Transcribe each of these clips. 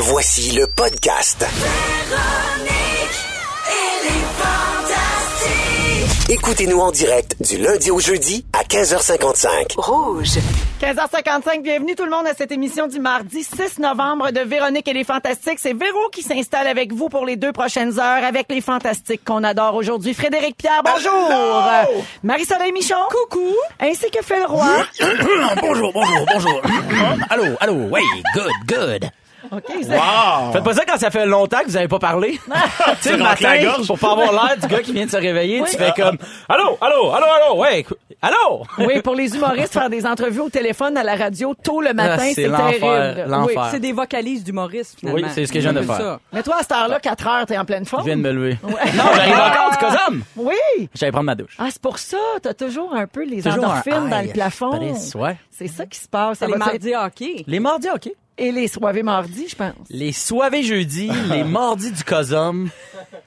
Voici le podcast. Écoutez-nous en direct du lundi au jeudi à 15h55. Rouge. 15h55, bienvenue tout le monde à cette émission du mardi 6 novembre de Véronique et les Fantastiques. C'est Véro qui s'installe avec vous pour les deux prochaines heures avec les Fantastiques qu'on adore aujourd'hui. Frédéric Pierre, bonjour. Marie-Soleil Michon. Coucou. Ainsi que Phil Roy. bonjour, bonjour, bonjour. allô, allô, oui, good, good. OK, Faites pas ça quand ça fait longtemps que vous avez pas parlé. tu sais, le la matin, gorge. pour pas avoir l'air du gars qui vient de se réveiller, tu fais comme, allô, allô, allô, allô, ouais, allô. Oui, pour les humoristes, faire des entrevues au téléphone à la radio tôt le matin, Ah, c'est c'est l'enfer, terrible. l'enfer. Oui. C'est des vocalises d'humoristes, finalement. Oui, c'est ce que je viens de faire. ça. Mais toi, à cette heure-là, 4 heures, t'es en pleine forme? Je viens de me lever. Non, j'arrive encore du cosum. Oui. J'allais prendre ma douche. Ah, c'est pour ça. T'as toujours un peu les Toujours endorphines dans le plafond. C'est ça qui se passe. Les mardis hockey. Les mardis, OK. Et les soirées mardis, je pense. Les soivés jeudi, les mardis du cosum.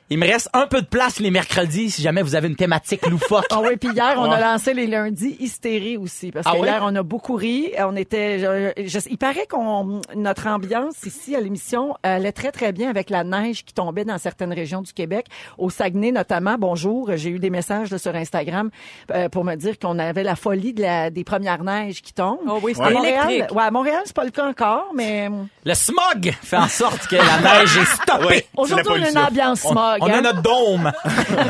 Il me reste un peu de place les mercredis si jamais vous avez une thématique loufoque. Ah oui, puis hier, on a Ouais. lancé les lundis hystérie aussi. Parce Ah que ouais? hier, on a beaucoup ri. On était, je- je- il paraît qu'on, notre ambiance ici à l'émission allait très, très bien avec la neige qui tombait dans certaines régions du Québec. Au Saguenay, notamment. Bonjour. J'ai eu des messages là, sur Instagram euh, pour me dire qu'on avait la folie de la, des premières neiges qui tombent. Oh oui, c'est à Montréal, électrique. ouais, à Montréal, c'est pas le cas encore, mais Le smog fait en sorte que la neige est stoppée. Ouais. aujourd'hui, on a une ambiance smog. on a hein? notre dôme.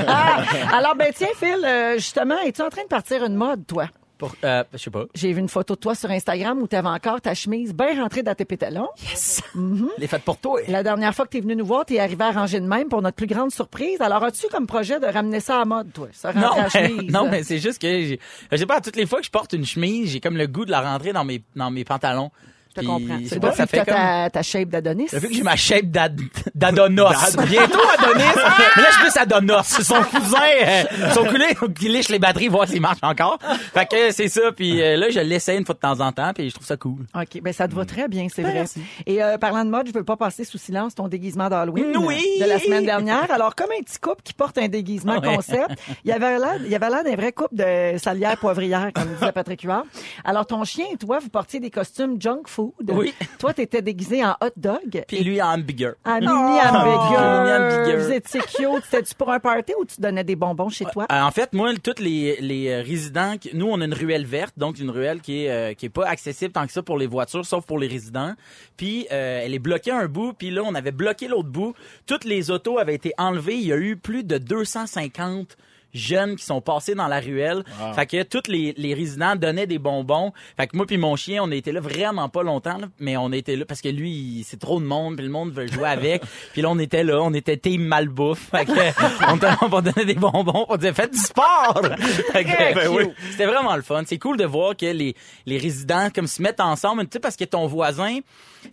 Ah, alors, ben tiens, Phil, euh, justement, es-tu en train de partir une mode, toi? Pour, euh, je sais pas. J'ai vu une photo de toi sur Instagram où tu avais encore ta chemise bien rentrée dans tes pétalons. Yes. Mm-hmm. Les fêtes pour toi. La dernière fois que tu es venu nous voir, tu es arrivé à ranger de même pour notre plus grande surprise. Alors, as-tu comme projet de ramener ça à mode, toi? Ça Non, chemise? non, mais c'est juste que j'ai- je sais pas, toutes les fois que je porte une chemise, j'ai comme le goût de la rentrer dans mes dans mes pantalons. Je te comprends. c'est C'est pas, ça que t'as fait comme ta, ta shape d'Adonis. Depuis que j'ai ma shape d'Ad- d'Adonos. Bientôt Adonis. mais là, je suis plus Adonos. Son cousin, euh, son cousin qui liche les batteries, voir s'il marche encore. Fait que c'est ça. Puis euh, là, je l'essaie une fois de temps en temps, puis je trouve ça cool. OK, ben ça te va très bien, c'est vrai. Merci. Et euh, parlant de mode, je veux pas passer sous silence ton déguisement d'Halloween Oui. de la semaine dernière. Alors, comme un petit couple qui porte un déguisement concept, il y avait l'air, il y avait l'air d'un vrai couple de salière poivrière, comme disait Patrick Huard. Alors, ton chien et toi, vous portiez des costumes junk food. Oui. Toi, t'étais déguisé en hot dog. Puis lui, en bigger. En mini mini hamburger. hamburger. Vous étiez cute. C'était-tu pour un party ou tu donnais des bonbons chez toi? Euh, en fait, moi, tous les, les euh, résidents, nous, on a une ruelle verte, donc une ruelle qui est euh, qui est pas accessible tant que ça pour les voitures, sauf pour les résidents. Puis euh, elle est bloquée un bout, puis là, on avait bloqué l'autre bout. Toutes les autos avaient été enlevées. Il y a eu plus de 250 jeunes qui sont passés dans la ruelle. Fait que tous les, les résidents donnaient des bonbons. Fait que moi puis mon chien, on été là vraiment pas longtemps, là, mais on était là parce que lui, c'est trop de monde, puis le monde veut jouer avec. puis là, on était là, on était team malbouffe. Fait que on était pour donner des bonbons, on disait faites du sport. Ben oui. C'était vraiment le fun. C'est cool de voir que les, les résidents comme se mettent ensemble, tu sais parce que ton voisin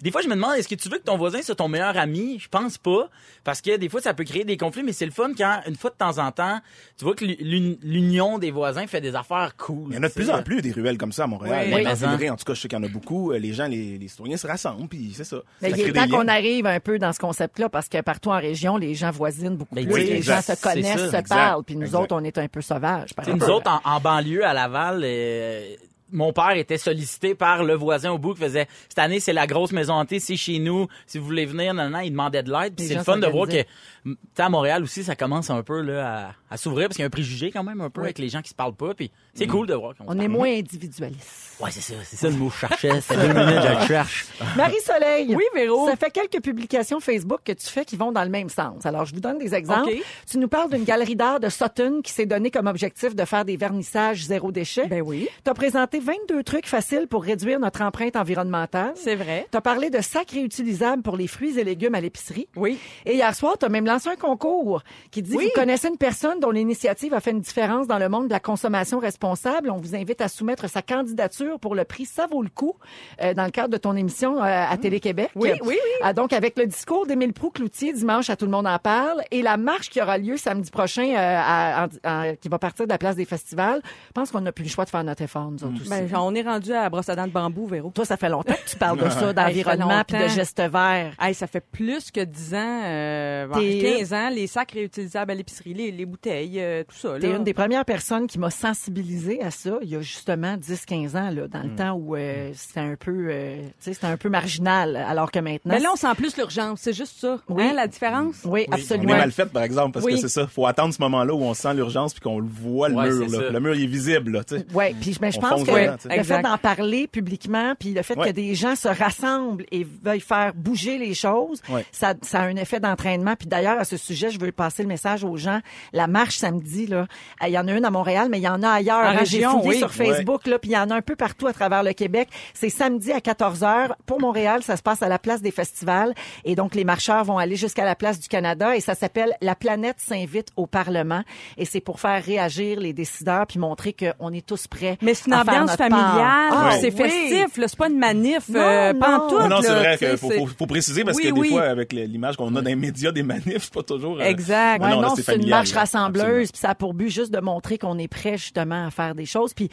des fois, je me demande, est-ce que tu veux que ton voisin soit ton meilleur ami? Je pense pas. Parce que des fois, ça peut créer des conflits, mais c'est le fun quand, une fois de temps en temps, tu vois que l'uni- l'union des voisins fait des affaires cool. Il y en a de plus en plus des ruelles comme ça à Montréal. Oui. En tout cas, je sais qu'il y en a beaucoup. Euh, Les gens, les, les citoyens se rassemblent, puis c'est ça. Mais Ça il est temps qu'on arrive un peu dans ce concept-là parce que partout en région, les gens voisinent beaucoup Ben, plus. oui, les exact. gens se connaissent, ça, se exact, parlent. Puis nous exact. autres, on est un peu sauvages. par nous autres, en, en banlieue, à Laval, euh, mon père était sollicité par le voisin au bout qui faisait cette année c'est la grosse maison hantée c'est chez nous si vous voulez venir non non il demandait de l'aide puis c'est le fun de voir que s'organisaient. tu sais, à Montréal aussi ça commence un peu là à, à s'ouvrir parce qu'il y a un préjugé quand même un peu avec les gens qui se parlent pas puis c'est cool de voir qu'on On est moins individualiste. ouais c'est ça c'est ça le mot que je cherchais c'est deux minutes je le cherche Marie-Soleil. Oui, Véro. Ça fait quelques publications Facebook que tu fais qui vont dans le même sens. Alors, je vous donne des exemples. OK. Tu nous parles d'une galerie d'art de Sutton qui s'est donné comme objectif de faire des vernissages zéro déchet. Ben oui. Tu as présenté 22 trucs faciles pour réduire notre empreinte environnementale. C'est vrai. Tu as parlé de sacs réutilisables pour les fruits et légumes à l'épicerie. Oui. Et hier soir, tu as même lancé un concours qui dit Oui. Vous connaissez une personne dont l'initiative a fait une différence dans le monde de la consommation responsable. On vous invite à soumettre sa candidature pour le prix Ça vaut le coup euh, dans le cadre de ton émission euh, à Télé-Québec. Oui, oui, oui. Ah, donc, avec le discours d'Émile Proux-Cloutier dimanche à Tout le monde en parle et la marche qui aura lieu samedi prochain euh, à- qui va partir de la place des festivals, je pense qu'on n'a plus le choix de faire notre effort, nous autres aussi. Ben, on est rendu à la brosse à dents de bambou, Véro. Toi, ça fait longtemps que tu parles de ça, d'environnement puis de gestes verts. Hey, ça fait plus que 10 ans, euh, bon, T'es- 15 ans, les sacs réutilisables à l'épicerie, les, les bouteilles, euh, tout ça. T'es une des premières personnes qui m'a sensibilisée sensibilisé à ça il y a justement 10-15 ans, là, dans le temps où euh, c'était un peu euh, tu sais, c'était un peu marginal, alors que maintenant... Mais là, on sent plus l'urgence. C'est juste ça. Oui. Hein, la différence? oui, On absolument. est mal fait, par exemple, parce Oui. que c'est ça. Faut attendre ce moment-là où on sent l'urgence puis qu'on le voit, le Ouais, mur. là. Le mur, il est visible, là, tu sais. Oui, puis mais je On pense que dedans, le fait d'en parler publiquement, puis le fait Ouais. que des gens se rassemblent et veuillent faire bouger les choses, Ouais. ça, ça a un effet d'entraînement. Puis d'ailleurs, à ce sujet, je veux passer le message aux gens. La marche samedi, là, il y en a une à Montréal, mais il y en a ailleurs. En hein. J'ai région, fouillé oui. sur Facebook, là, puis il y en a un peu partout à travers le Québec. C'est samedi à 14 h Pour Montréal, ça se passe à la place des festivals. Et donc, les marcheurs vont aller jusqu'à la place du Canada et ça s'appelle La planète s'invite au Parlement. Et c'est pour faire réagir les décideurs puis montrer qu'on est tous prêts Mais c'est une ambiance familiale, Ah, c'est oui. festif, là, c'est pas une manif, Non, euh, non. pantoute, Non, non, c'est vrai qu'il faut, c'est- faut, faut préciser parce Oui, que des oui. fois, avec l'image qu'on a dans les médias des manifs, c'est pas toujours. euh, Exact. Ouais, Non, là, non, c'est une familial, marche là. Rassembleuse, puis ça a pour but juste de montrer qu'on est prêt justement à faire des choses. Puis,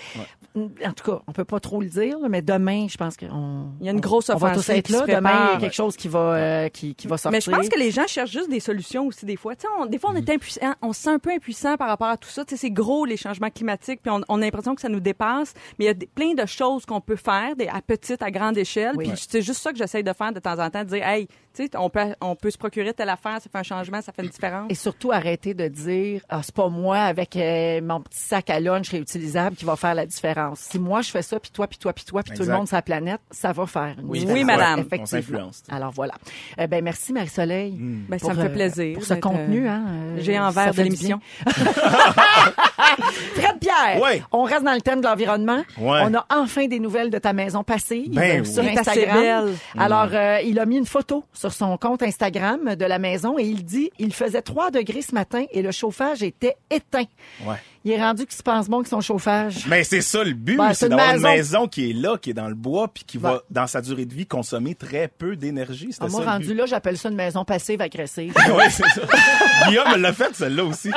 en tout cas, on peut pas trop le dire, mais demain, je pense qu'on Il y a une grosse on va tous offensive être là. Demain, il y a quelque chose qui va euh, qui, qui va sortir. Mais je pense que les gens cherchent juste des solutions aussi des fois. Tu sais, on- des fois, on est impuissant, on se sent un peu impuissant par rapport à tout ça. Tu sais, c'est gros les changements climatiques, puis on, on a l'impression que ça nous dépasse. Mais il y a des- plein de choses qu'on peut faire, des, à petite, à grande échelle. Oui. Puis c'est juste ça que j'essaye de faire de temps en temps, de dire, hey, tu sais, on peut, on peut se procurer telle affaire, ça fait un changement, ça fait une différence. Et surtout, arrêter de dire, ah, c'est pas moi avec euh, mon petit sac à lunch réutilisable qui va faire la différence. Si moi, je fais ça, puis toi, puis toi, puis toi, puis tout le monde sur la planète, ça va faire une Oui, différence. oui, madame. On Effectivement. s'influence. Alors voilà. Euh, ben merci Marie-Soleil. Ben, ça pour, me fait euh, plaisir. Pour ce contenu, euh, hein. euh, J'ai envers de l'émission. Fred Pierre, Ouais. on reste dans le thème de l'environnement. Ouais. On a enfin des nouvelles de ta maison passive Ben oui. sur Instagram. belle. Alors, euh, il a mis une photo sur son compte Instagram de la maison et il dit il faisait 3 degrés ce matin et le chauffage était éteint. Ouais. Il est rendu qu'il se pense bon que son chauffage. Mais c'est ça le but, Ben, c'est d'avoir une maison. qui est là, qui est dans le bois, puis qui va, dans sa durée de vie, consommer très peu d'énergie. C'était Ah, moi, ça, le rendu but. là, j'appelle ça une maison passive agressive. Oui, c'est ça. Guillaume me l'a fait, celle-là aussi.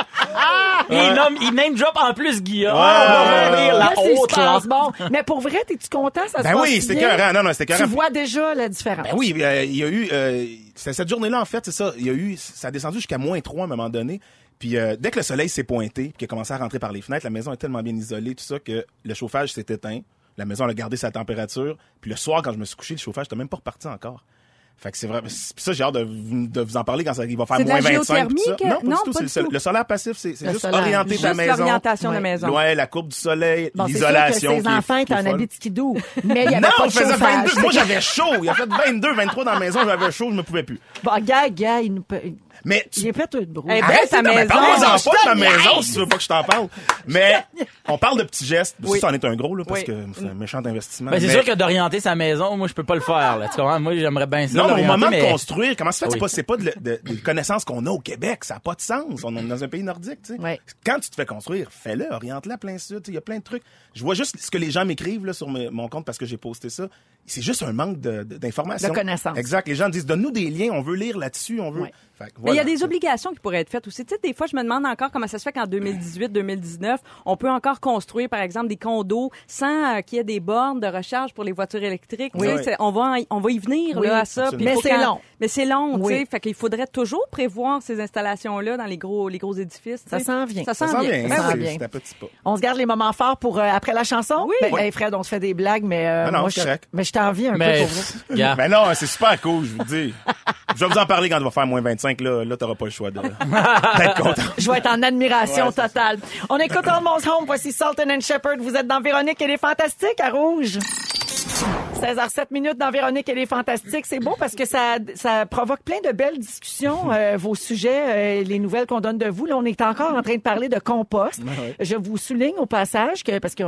Il, nomme, il name drop en plus Guillaume. Ouais, Ah, ouais, la Là, c'est haute bon. Mais pour vrai, es-tu content? Ça se Ben passe oui, c'était écœurant. Non, non, c'était Tu écœurant. vois déjà la différence. Ben oui, euh, il y a eu... Euh, c'est cette journée-là, en fait, c'est ça. Il y a eu... Ça a descendu jusqu'à moins 3 à un moment donné. Puis euh, dès que le soleil s'est pointé, puis qu'il a commencé à rentrer par les fenêtres, la maison est tellement bien isolée, tout ça, que le chauffage s'est éteint. La maison elle a gardé sa température. Puis le soir, quand je me suis couché, le chauffage n'était même pas reparti encore. Fait que c'est vrai. Puis ça, j'ai hâte de, vous- de vous en parler quand ça, il va faire de moins la 25. tout ça. que- Non, pas non, du tout. pas du le, tout. le solaire passif, c'est juste solaire. orienter ta Juste maison. l'orientation de la Ouais. maison. Ouais, la courbe du soleil, Bon, c'est sûr que l'isolation. est- enfants étaient en habit de skidoo, mais il y avait Non, pas de faisait chauffage. 22. Moi, j'avais chaud. Il a fait 22, 23 dans la maison. J'avais chaud, je me pouvais plus. Bon, gars, gars, il nous peut... Mais tu Il est fait tout de Arrête, ta maison. Parle-moi-en Non, pas je de ma maison si tu veux pas que je t'en parle. Mais on parle de petits gestes. Oui. Ça, en est un gros, là, parce Oui. que c'est un méchant investissement. Ben, c'est Mais- sûr que d'orienter sa maison, moi, je peux pas le faire. Là. Tu comprends? Moi, j'aimerais bien ça. Non, mais au moment mais- de construire, comment ça fait? C'est Oui. pas, c'est pas de, connaissances qu'on a au Québec. Ça n'a pas de sens. On est dans un pays nordique, tu sais. Quand tu te fais construire, fais-le, oriente-le à plein sud. Il y a plein de trucs. Je vois juste ce que les gens m'écrivent là, sur mes- mon compte parce que j'ai posté ça. C'est juste un manque de- de- d'informations. De connaissances. Exact. Les gens disent, donne-nous des liens. On veut lire là-dessus. On veut. Fait Mais il y a des obligations qui pourraient être faites aussi. Tu sais, des fois, je me demande encore comment ça se fait qu'en 2018-2019, on peut encore construire, par exemple, des condos sans euh, qu'il y ait des bornes de recharge pour les voitures électriques. Tu sais, Oui. on va, en- on va y venir Oui, là, à ça. Mais c'est long. Mais c'est long, tu Oui. sais. Fait qu'il faudrait toujours prévoir ces installations-là dans les gros, les gros édifices. tu Ça s'en vient. Ça s'en sent vient. bien. Ça bien. Un petit pas. On se garde les moments forts pour euh, après la chanson? Oui. Ben, Oui. hey, Fred, on se fait des blagues, mais euh, Ah non, moi, je, mais je t'envie un Mais, peu pour gars, Mais non, c'est super cool, je vous dis. Je vais vous en parler quand il va faire moins 25. Là, là t'auras pas le choix de- d'être content. Je vais être en admiration Ouais, totale. On écoute Almost Home. Voici Sultan and Shepherd. Vous êtes dans Véronique et les Fantastiques à Rouge. 16h07 minutes dans Véronique et les Fantastiques. C'est beau parce que ça, ça provoque plein de belles discussions, euh, vos sujets, euh, les nouvelles qu'on donne de vous. Là, on est encore en train de parler de compost. Je vous souligne au passage que, parce que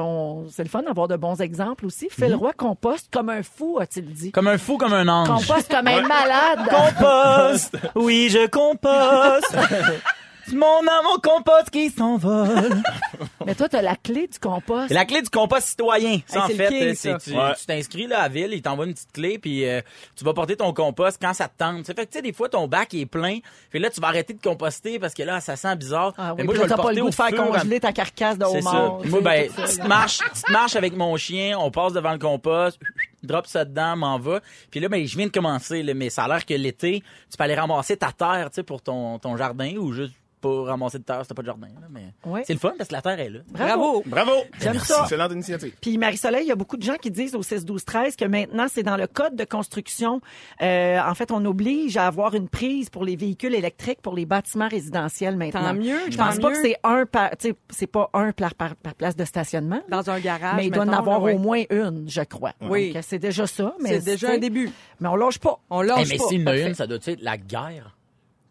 c'est le fun d'avoir de bons exemples aussi, Phil Roy composte comme un fou, a-t-il dit? comme un fou, comme un ange. Composte comme un malade. Compost, oui, je composte. Mon au compost qui s'envole. Mais toi, t'as la clé du compost. La clé du compost citoyen. Ça, Hey, en c'est le fait, king, c'est ça. tu Ouais. tu t'inscris là à la ville, ils t'envoient une petite clé, puis euh, tu vas porter ton compost quand ça te tente. Ça fait que tu sais, des fois ton bac est plein, puis là tu vas arrêter de composter parce que là ça sent bizarre. Ah oui, Mais moi puis je vais t'as le pas porter le goût au de faire congeler ta carcasse de C'est ça. homard. tu Moi, ben, petite là. marche, petite marche avec mon chien, on passe devant le compost, drop ça dedans, m'en va. Puis là, ben, je viens de commencer, là, mais ça a l'air que l'été, tu peux aller ramasser ta terre, tu sais, pour ton, ton jardin ou juste pas ramasser de terre, c'était pas de jardin. là, mais Ouais. c'est le fun parce que la terre est là. Bravo. Bravo! J'aime ça. Excellente initiative. Puis Marie-Soleil, il y a beaucoup de gens qui disent au 6 12 13 que maintenant c'est dans le code de construction. Euh, en fait, on oblige à avoir une prise pour les véhicules électriques pour les bâtiments résidentiels maintenant. Tant mieux, Je tant pense pas mieux. que c'est un par, tu sais, c'est pas un par, par, par place de stationnement. Dans un garage. mais il doit en avoir là, au moins une, je crois. Oui. Donc, c'est déjà ça. Mais C'est déjà un début. Mais on lâche pas. On Eh, lâche mais pas. s'il y en a une, ça doit être la guerre.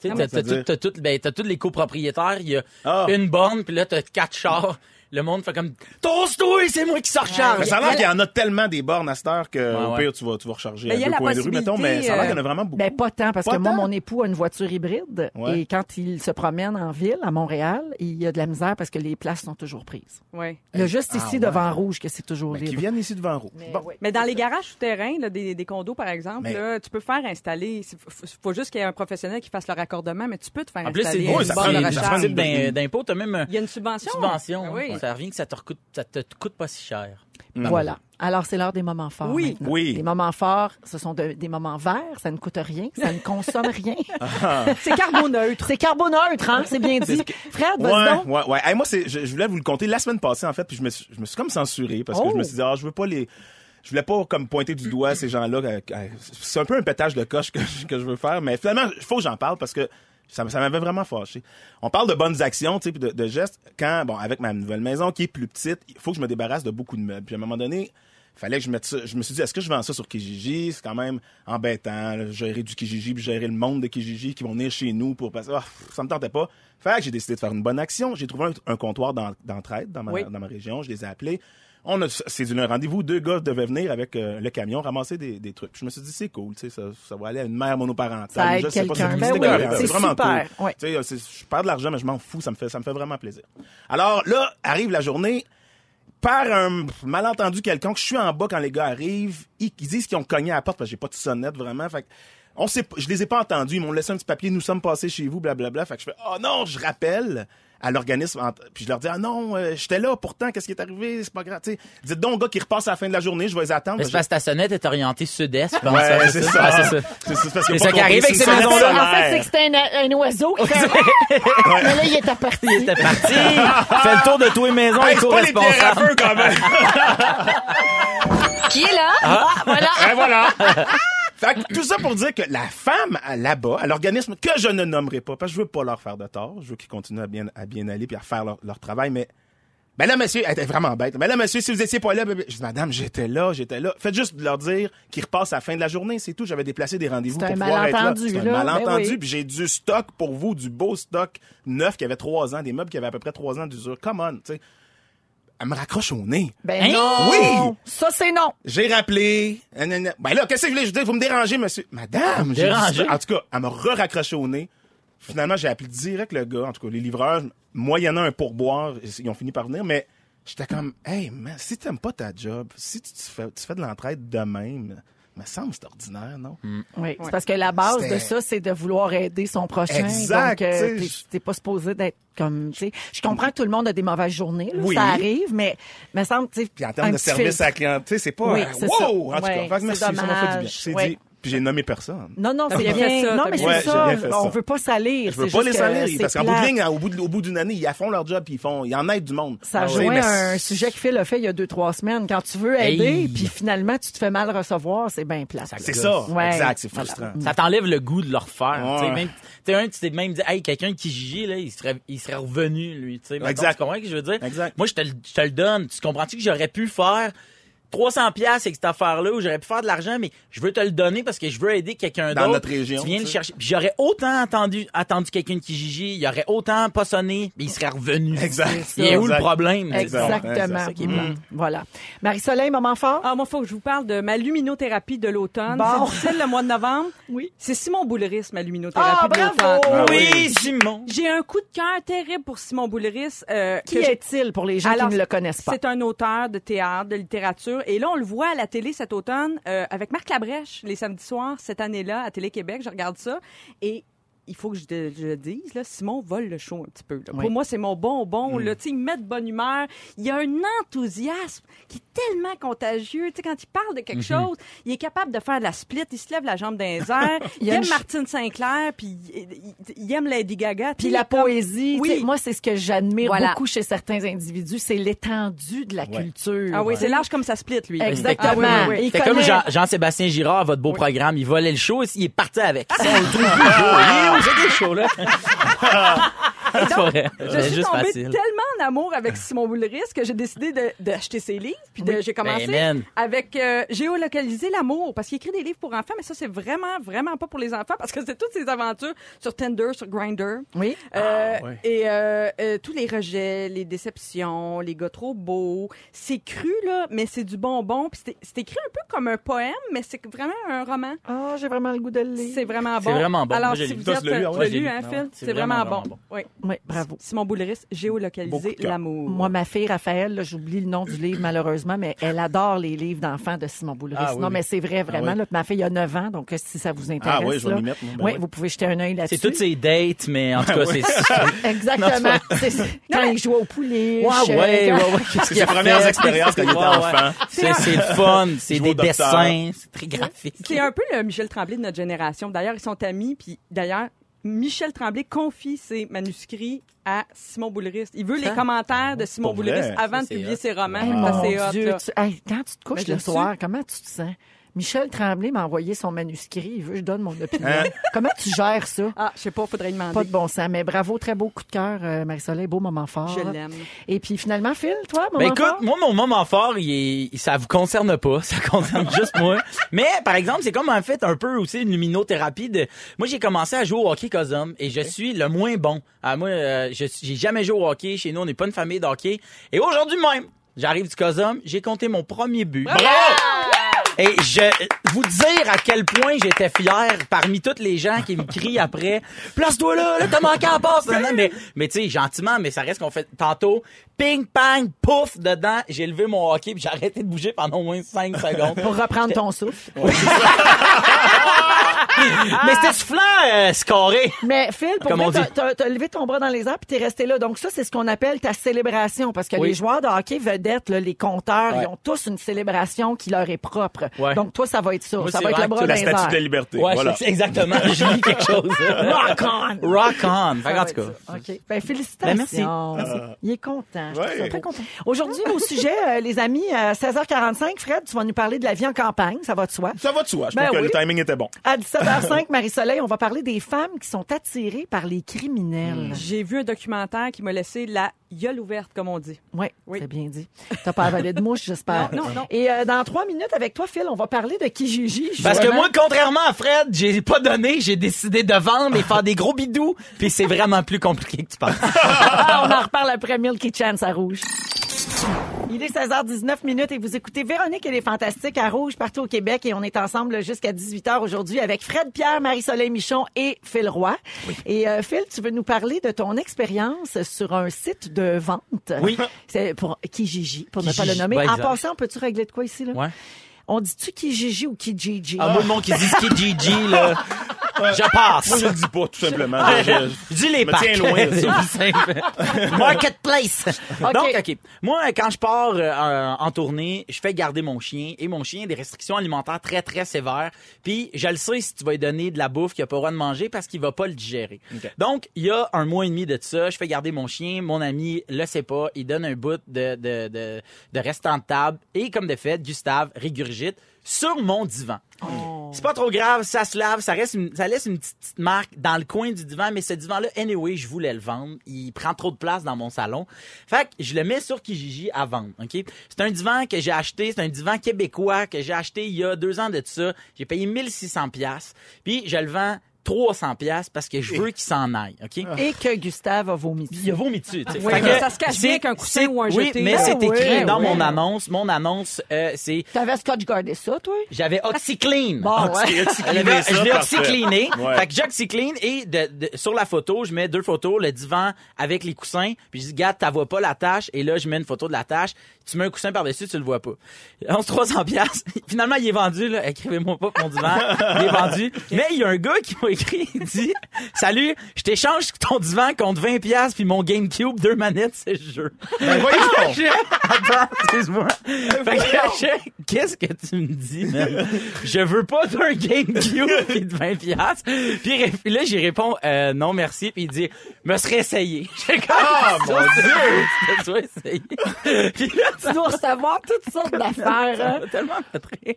Tu t'as tout- ben, les copropriétaires, il y a Ah. une borne, puis là, t'as quatre chars. Le monde fait comme Tosse-toi, c'est moi qui sors recharge. Mais ça a l'air qu'il y en a tellement des bornes à cette heure que Ouais, au pire, tu vas, tu vas recharger Mais à il y a deux coins de rue, mettons, mais ça a l'air qu'il y en a vraiment beaucoup. Ben pas tant parce Pas que moi mon époux a une voiture hybride Ouais. et quand il se promène en ville à Montréal, il y a de la misère parce que les places sont toujours prises. Ouais. Il y a juste Ah, ici ouais. devant rouge que c'est toujours Ben, qui libre. viennent ici devant. Bon. Mais dans les garages souterrains, des, des condos, par exemple, Mais- là, tu peux faire installer. Il faut juste qu'il y ait un professionnel qui fasse le raccordement, mais tu peux te faire En plus, c'est installer Oui, d'impôt, Il y a une subvention. subvention. Ah oui. Hein. Ça revient que ça te, recoute, ça te coûte pas si cher. Voilà. Alors, c'est l'heure des moments forts. Oui. maintenant. Oui. Les moments forts, ce sont de- des moments verts, ça ne coûte rien, ça ne consomme rien. C'est carboneutre. c'est carboneutre, hein? C'est bien dit. Fred, vas-y Ouais, donc. ouais, ouais. Hey, moi, c'est, je, je voulais vous le compter la semaine passée, en fait, puis je me suis, je me suis comme censuré parce que Oh. je me suis dit, ah, je veux pas les, je voulais pas comme pointer du doigt ces gens-là. euh, euh, C'est un peu un pétage de coche que, je- que je veux faire, mais finalement, il faut que j'en parle parce que ça, ça m'avait vraiment fâché. On parle de bonnes actions, tu sais, de, de gestes. Quand, bon, avec ma nouvelle maison qui est plus petite, il faut que je me débarrasse de beaucoup de meubles. Puis à un moment donné, fallait que je mette ça. Je me suis dit, est-ce que je vends ça sur Kijiji? C'est quand même embêtant, là, gérer du Kijiji, puis gérer le monde de Kijiji qui vont venir chez nous pour passer. Ah, ça me tentait pas. Fait que j'ai décidé de faire une bonne action. J'ai trouvé un, un comptoir d'en- d'entraide dans ma, Oui. dans ma région. Je les ai appelés. On a, c'est du un rendez-vous. Deux gars devaient venir avec euh, le camion ramasser des, des trucs. Puis je me suis dit, c'est cool, tu sais, ça, ça va aller à une mère monoparentale. Ça quelqu'un. c'est- Ben c'est oui, correct, c'est vraiment super, cool. ouais. Tu sais, je perds de l'argent, mais je m'en fous. Ça me fait, ça me fait vraiment plaisir. Alors là, arrive la journée. Par un malentendu quelconque, je suis en bas quand les gars arrivent. Ils, ils disent qu'ils ont cogné à la porte parce que j'ai pas de sonnette vraiment. Fait on sait, je les ai pas entendus. Ils m'ont laissé un petit papier. Nous sommes passés chez vous, blablabla. Fait que je fais, oh non, je rappelle à l'organisme. Puis je leur dis, ah non, euh, j'étais là pourtant. Qu'est-ce qui est arrivé? C'est pas grave. Tu sais, dites donc aux gars qui repassent à la fin de la journée. Je vais les attendre. Parce que ta sonnette est orientée sud-est, je pense. Ouais, c'est Ouais, ça. c'est ça. C'est ça qui arrive avec c'est ces maisons-là. En fait, c'est que c'était un, un oiseau qui fait... Mais là, il était parti. C'était parti. Fais le tour de tous les maisons Hey, et co-responsables. feu quand même. Qui est là? Ah, voilà. Et voilà. Fait que tout ça pour dire que la femme là-bas, à l'organisme que je ne nommerai pas, parce que je veux pas leur faire de tort, je veux qu'ils continuent à bien, à bien aller puis à faire leur, leur travail, mais ben là, monsieur, elle était vraiment bête. Ben là, monsieur, si vous étiez pas là, ben, ben, je dis, madame, j'étais là, j'étais là. Faites juste leur dire qu'ils repassent à la fin de la journée, c'est tout. J'avais déplacé des rendez-vous pour un pouvoir être là. malentendu, C'est un là. Ben malentendu, oui. puis j'ai du stock pour vous, du beau stock neuf qui avait trois ans, des meubles qui avaient à peu près trois ans d'usure. Come on, tu sais. Elle me raccroche au nez. Ben Hein? non. Oui. Ça, c'est non. J'ai rappelé. Ben là, qu'est-ce que vous voulez que je dise? Vous me dérangez, monsieur. Madame, ça. En tout cas, elle m'a re-raccroché au nez. Finalement, j'ai appelé direct le gars, en tout cas, les livreurs, moyennant un pourboire, ils ont fini par venir, mais j'étais comme, hey, man, si t'aimes pas ta job, si tu, tu fais, tu fais de l'entraide de même, me semble c'est ordinaire, non? Oui, c'est parce que la base de ça, c'est de vouloir aider son prochain. Exact, Donc, euh, t'es- pas supposé d'être comme, tu sais. Je comprends que tout le monde a des mauvaises journées, là, Oui. ça arrive, mais me semble, tu sais. Puis en termes un de service filtre. à la clientèle, c'est pas, Oui, c'est wow! ça. En tout cas, Ouais, merci, c'est ça m'a fait du bien. dommage. C'est Ouais. dit. Puis j'ai nommé personne. Non, non, c'est bien fait ça, non, mais c'est ça. On veut pas salir. Je veux c'est pas les salir, parce qu'en bout de ligne, au bout, d'une année, ils font leur job, puis ils font, ils en aident du monde. Ça Ah rejoint un sujet que Phil a fait il y a deux, trois semaines. Quand tu veux aider, Hey. puis finalement, tu te fais mal recevoir, c'est bien plate. C'est ça. Ouais. Exact, c'est Voilà. frustrant. Ça t'enlève le goût de le refaire. Ouais. Tu sais, même, tu sais, un, tu t'es même dit, hey, quelqu'un qui gigi, là, il serait, il serait revenu, lui, tu sais. Mettons, Exact. Tu comprends ce que je veux dire? Exact. Moi, je te, le- je te le donne. Tu comprends-tu que j'aurais pu faire 300 pièces avec cette affaire-là où j'aurais pu faire de l'argent, mais je veux te le donner parce que je veux aider quelqu'un d'autre. Dans notre région, Tu viens le chercher. Puis j'aurais autant attendu, attendu quelqu'un qui gigi, il aurait autant pas sonné, mais il serait revenu. Exact. Il est où le problème? Exactement. Exact. ça qui est Mm. Voilà. Marie-Soleil, moment fort? Ah, moi, faut que je vous parle de ma luminothérapie de l'automne. Bon. C'est difficile le mois de novembre. Oui. C'est Simon Boulris, ma luminothérapie Ah, de bravo! l'automne. Ah Oui, oui. Simon. J'ai un coup de cœur terrible pour Simon Boulris. euh, Qui est-il pour les gens Alors, qui ne le connaissent pas? C'est un auteur de théâtre, de littérature. Et là, on le voit à la télé cet automne euh, avec Marc Labrèche, les samedis soirs, cette année-là, à Télé-Québec. Je regarde ça. Et il faut que je, le dise, là, Simon vole le show un petit peu. là. Oui. Pour moi, c'est mon bonbon. Hmm. Là, Tu sais, il me met de bonne humeur. Il y a un enthousiasme qui est tellement contagieux. Tu sais, quand il parle de quelque chose, il est capable de faire de la split. Il se lève la jambe les airs. Il aime ch- Martine Sinclair, puis il, aime Lady Gaga. Tu Puis la comme- poésie, Oui. moi, c'est ce que j'admire Voilà. beaucoup chez certains individus, c'est l'étendue de la Ouais. culture. Ah oui, c'est large comme ça split, lui. Exactement. Ah oui, oui, oui. Il C'était comme Jean- Jean-Sébastien Girard, votre beau programme. Il volait le show, il est parti avec. Ça, on le trouve plus. Il est où, Je suis juste tombée facile. tellement en amour avec Simon Boulris que j'ai décidé d'acheter ses livres. Puis j'ai commencé Ben, avec euh, Géolocaliser l'amour parce qu'il écrit des livres pour enfants, mais ça c'est vraiment vraiment pas pour les enfants parce que c'est toutes ses aventures sur Tinder, sur Grinder. Oui. Euh, ouais. Et euh, euh, tous les rejets, les déceptions, les gars trop beaux. C'est cru, là, mais c'est du bonbon. Puis c'est c'est écrit un peu comme un poème, mais c'est vraiment un roman. Ah, j'ai vraiment le goût de le lire. C'est vraiment bon. C'est vraiment bon. Alors, Moi, si vous êtes... lu, ah lu, hein, Ah Phil? ouais, C'est vraiment, vraiment, bon. Oui. Oui, bravo. Simon Beaucoup Géolocaliser l'amour. Moi, ma fille, Raphaël, là, j'oublie le nom du livre, malheureusement, mais elle adore les livres d'enfants de Simon Boulris. Ah, oui, non, oui. mais c'est vrai, vraiment. oui. là, ma fille a 9 ans, donc euh, si ça vous intéresse. Ah oui, je vais là, mettre, ben oui, oui. vous pouvez jeter un œil là-dessus. C'est toutes ses dates, mais en tout cas, c'est... Exactement. C'est quand il joue au poulet. Ouais, ouais, ouais, ouais. Qu'est-ce C'est qu'il a ses premières expériences quand il était enfant. C'est c'est le fun, c'est des dessins, c'est très graphique. C'est un peu le Michel Tremblay de notre génération. D'ailleurs, ils sont amis, puis d'ailleurs, Michel Tremblay confie ses manuscrits à Simon Boulris. Il veut les Ah. commentaires de Simon Pour Boulris avant de publier ses romans. Hey, mon Dieu, là. tu- hey, quand tu te couches le soir, comment tu te sens? Michel Tremblay m'a envoyé son manuscrit. Il veut que je donne mon opinion. Hein? Comment tu gères ça? Ah, je sais pas, faudrait demander. Pas de bon sens. Mais bravo, très beau coup de cœur, euh, Marie-Soleil. Beau moment fort. Je l'aime. Et puis finalement, Phil, toi, moment Ben écoute, fort? moi mon moment fort, il est, ça vous concerne pas, ça concerne juste moi. Mais par exemple, c'est comme en fait un peu aussi une luminothérapie de. Moi j'ai commencé à jouer au hockey Cosum et je suis le moins bon. Ah, moi, euh, je j'ai jamais joué au hockey. Chez nous, on n'est pas une famille de hockey. Et aujourd'hui même, j'arrive du Cosum, j'ai compté mon premier but. Et je vous dire à quel point j'étais fier parmi toutes les gens qui me crient après place-toi là, là t'as manqué en passe. Non, non, mais mais tu sais gentiment mais ça reste qu'on fait tantôt ping pang pouf dedans, j'ai levé mon hockey puis j'ai arrêté de bouger pendant au moins 5 secondes. Pour reprendre ton souffle. mais c'était soufflant euh, scoré. Mais Phil, pour Comme on vrai, dit. t'as- t'as t'as levé ton bras dans les airs puis t'es resté là. Donc ça, c'est ce qu'on appelle ta célébration. Parce que Oui. les joueurs de hockey vedettes, là, les compteurs, Ouais. ils ont tous une célébration qui leur est propre. Ouais. Donc toi, ça va être ça. Moi, ça c'est va être le bras que dans La les statue de la airs. liberté. Ouais, voilà. c'est- exactement, je lis quelque chose. Rock on! Rock on. Fait Ça qu'en tout cas. ça. OK. Ben, félicitations. Ben, merci. Il est content. Je Ouais. suis très content. Aujourd'hui, au sujet, euh, les amis, à 16h45, Fred, tu vas nous parler de la vie en campagne. Ça va de soi. Ça va de soi. Je Ben trouve que oui. le timing était bon. À 17h05, Marie-Soleil, on va parler des femmes qui sont attirées par les criminels. J'ai vu un documentaire qui m'a laissé la gueule ouverte, comme on dit. Oui, Oui. c'est bien dit. T'as pas avalé de mouche, j'espère. Non, non, non. Et euh, dans trois minutes avec toi, Phil, on va parler de Kijiji. Parce que moi, contrairement à Fred, j'ai pas donné, j'ai décidé de vendre et faire des gros bidous, puis c'est vraiment plus compliqué que tu penses. On en reparle après Milky Chance à Rouge. Il est 16h19 minutes et vous écoutez Véronique et les Fantastiques à Rouge partout au Québec et on est ensemble jusqu'à 18h aujourd'hui avec Fred Pierre, Marie-Soleil Michon et Phil Roy. Et euh, Phil, tu veux nous parler de ton expérience sur un site de vente? Oui. C'est pour Kijiji, pour ne pas le nommer. ouais, en passant, peux-tu régler de quoi ici, là? Ouais. On dit-tu Kijiji ou Kijiji? Ah, moi, le monde qui dit Kijiji, là, je passe. Moi, je le dis pas, tout simplement. Je- dis les me parcs. tiens loin de C'est ça. Marketplace. Donc, OK. Moi, quand je pars euh, en- tournée, je fais garder mon chien et mon chien a des restrictions alimentaires très, très sévères. Puis, je le sais si tu vas lui donner de la bouffe qu'il a pas le droit de manger parce qu'il va pas le digérer. Donc, il y a un mois et demi de ça, je fais garder mon chien. Mon ami le sait pas. Il donne un bout de, de, de, de restant de table. Et comme de fait, Gustave régurgite sur mon divan. C'est pas trop grave, ça se lave, ça reste une- ça laisse une petite, petite marque dans le coin du divan, mais ce divan-là, anyway, je voulais le vendre. Il prend trop de place dans mon salon. Fait que je le mets sur Kijiji à vendre, OK? C'est un divan que j'ai acheté, c'est un divan québécois que j'ai acheté il y a deux ans de ça. J'ai payé 1600 pièces puis je le vends 300 pièces parce que je veux qu'il s'en aille, OK? Et que Gustave a vomi dessus. Il a vomi dessus. tu sais. Oui, ça se cache bien qu'un coussin ou un Oui, jeté. mais Ah c'est oui, écrit dans oui. mon annonce. Mon annonce, euh, c'est T'avais scotch gardé ça, toi? j'avais OxyClean. Bon, ouais. Oxy- Je l'ai- oxycleané. Ouais. Fait que j'oxyclean et de, de- sur la photo, je mets deux photos, le divan avec les coussins. Puis je dis, regarde, t'as vois pas la tâche. Et là, je mets une photo de la tâche. Tu mets un coussin par-dessus, tu le vois pas. 11 300 piastres. Finalement, il est vendu, là. Écrivez-moi pas pour mon divan. Il est vendu. Mais il y a un gars qui m'a écrit, il dit Salut, je t'échange ton divan contre 20$ piastres puis mon GameCube, deux manettes, c'est le jeu. Ben, voyons. Je- Attends, excuse-moi. Fait que je- Qu'est-ce que tu me dis, man? Je veux pas d'un GameCube pis de 20 piastres. Puis puis là, j'y réponds, euh, non, merci. Puis il dit, me serais essayé. J'ai comme, Ah, mon Dieu! Tu dois essayer. Puis là, Tu dois recevoir toutes sortes d'affaires. ça hein. tellement fait rire.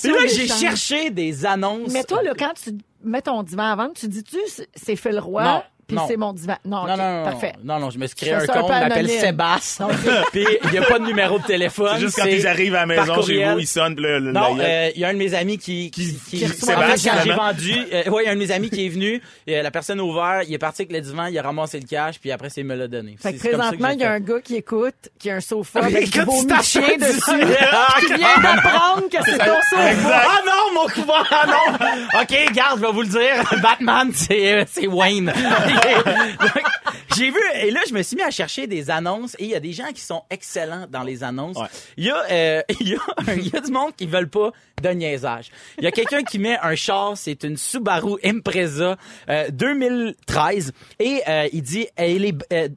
Puis là, j'ai cherché des annonces. Mais toi, là, quand tu mets ton divan à vendre, tu dis-tu c'est- Phil Roy, Non, puis c'est mon divan. Non, Non, non, non, parfait. non, non, je me suis créé un compte, je m'appelle. Sébastien. Puis il n'y a pas de numéro de téléphone. C'est juste quand ils arrivent à la maison chez vous, ils sonnent, là, le Non, euh, il y a un de mes amis qui qui, qui, qui Sébastien, j'ai vendu, euh, ouais, il y a un de mes amis qui est venu, euh, la personne a ouvert, il est parti avec le divan, il a ramassé le cash, puis après c'est il me l'a donné. Fait que présentement, il y a un gars qui écoute, qui a un sofa Mais avec du écoute, beau chien dessus, Ah, qui vient d'apprendre que c'est ton sofa. Ah non, mon couvent, ah non. OK, garde, je vais vous le dire. Batman, c'est euh, c'est Wayne. Donc, J'ai vu et là je me suis mis à chercher des annonces et il y a des gens qui sont excellents dans les annonces. Ouais. Il y a euh, il y a il y a du monde qui veulent pas de niaisage. Il y a quelqu'un qui met un char, c'est une Subaru Impreza euh, 2013 et euh, il dit elle est euh,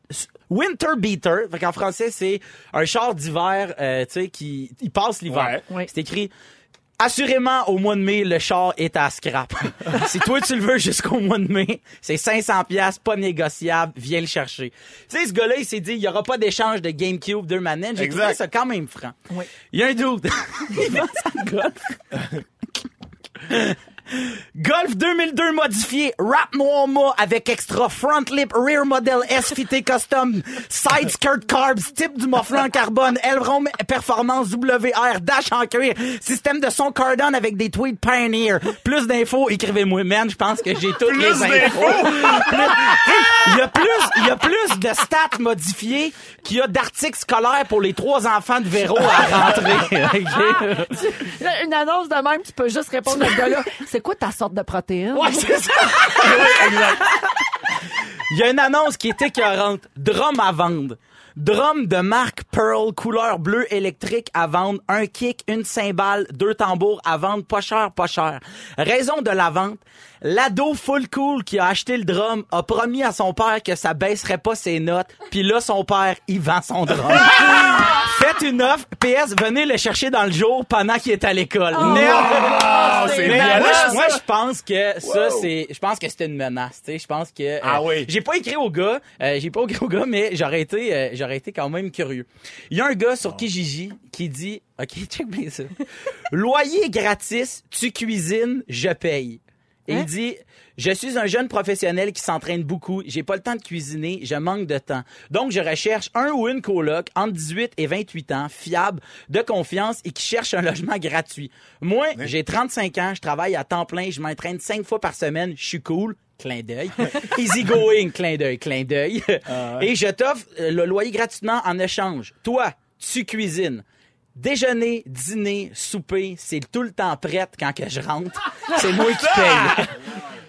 Winter Beater, fait qu'en français c'est un char d'hiver euh, tu sais qui il passe l'hiver. Ouais. C'est écrit Assurément, au mois de mai, le char est à scrap. si toi, tu le veux jusqu'au mois de mai, c'est 500 pièces pas négociable, viens le chercher. Tu sais, ce gars-là, il s'est dit, il y aura pas d'échange de GameCube, deux manettes. J'ai trouvé ça quand même franc. Oui. Il y a un doute. il vend sa Golf. Golf 2002 modifié, wrap noir mât avec extra front lip, rear model S fité custom, side skirt carbs, type du muffler en carbone, aileron performance WR, dash en cuir, système de son cardon avec des tweets Pioneer. Plus d'infos, écrivez-moi, man, je pense que j'ai toutes Plus les infos. Il y a plus, il y a plus de stats modifiés qu'il y a d'articles scolaires pour les trois enfants de Véro à rentrer. Là, Une annonce de même, tu peux juste répondre à ce gars-là. C'est quoi ta sorte de protéine? Ouais, c'est ça. Il y a une annonce qui est écœurante. Drum à vendre. Drum de marque Pearl, couleur bleu électrique à vendre. Un kick, une cymbale, deux tambours à vendre. Pas cher, pas cher. Raison de la vente. L'ado full cool qui a acheté le drum a promis à son père que ça baisserait pas ses notes. Puis là, son père, il vend son drum. Faites une offre. PS, venez le chercher dans le jour pendant qu'il est à l'école. Merde. Ah, c'est Mais moi, je- moi, je pense que ça, c'est, je pense que c'était une menace, tu sais. Je pense que, euh, Ah oui. j'ai pas écrit au gars, euh, j'ai pas écrit au gars, mais j'aurais été, euh, j'aurais été quand même curieux. Il y a un gars sur Kijiji qui dit, ok, check bien ça. Loyer gratis, tu cuisines, je paye. Et il dit, je suis un jeune professionnel qui s'entraîne beaucoup. J'ai pas le temps de cuisiner. Je manque de temps. Donc, je recherche un ou une coloc entre 18 et 28 ans, fiable, de confiance et qui cherche un logement gratuit. Moi, j'ai 35 ans. Je travaille à temps plein. Je m'entraîne cinq fois par semaine. Je suis cool. Clin d'œil. Easy going. Clin d'œil. Clin d'œil. Et je t'offre euh, le loyer gratuitement en échange. Toi, tu cuisines. Déjeuner, dîner, souper, c'est tout le temps prêt quand que je rentre. C'est moi qui paye.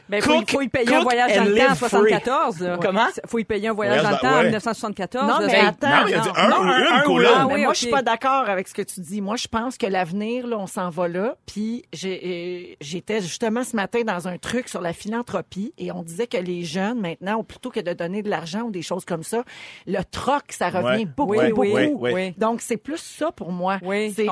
Ben, faut, Cook- faut y payer un voyage dans le temps en live free. 74. là. Comment? Faut y payer un voyage dans le temps en ouais. 1974. Non, là. mais Ben, attends. Non, il a dit un non, ou un- une un ou. Ah Mais oui, moi, je suis pas d'accord avec ce que tu dis. Moi, je pense que l'avenir, là, on s'en va là. Puis j'ai- euh, j'étais justement ce matin dans un truc sur la philanthropie et on disait que les jeunes, maintenant, plutôt que de donner de l'argent ou des choses comme ça, le troc, ça revient Ouais. beaucoup, Oui, beaucoup. oui, oui. oui. Donc, c'est plus ça pour moi. Oui, c'est,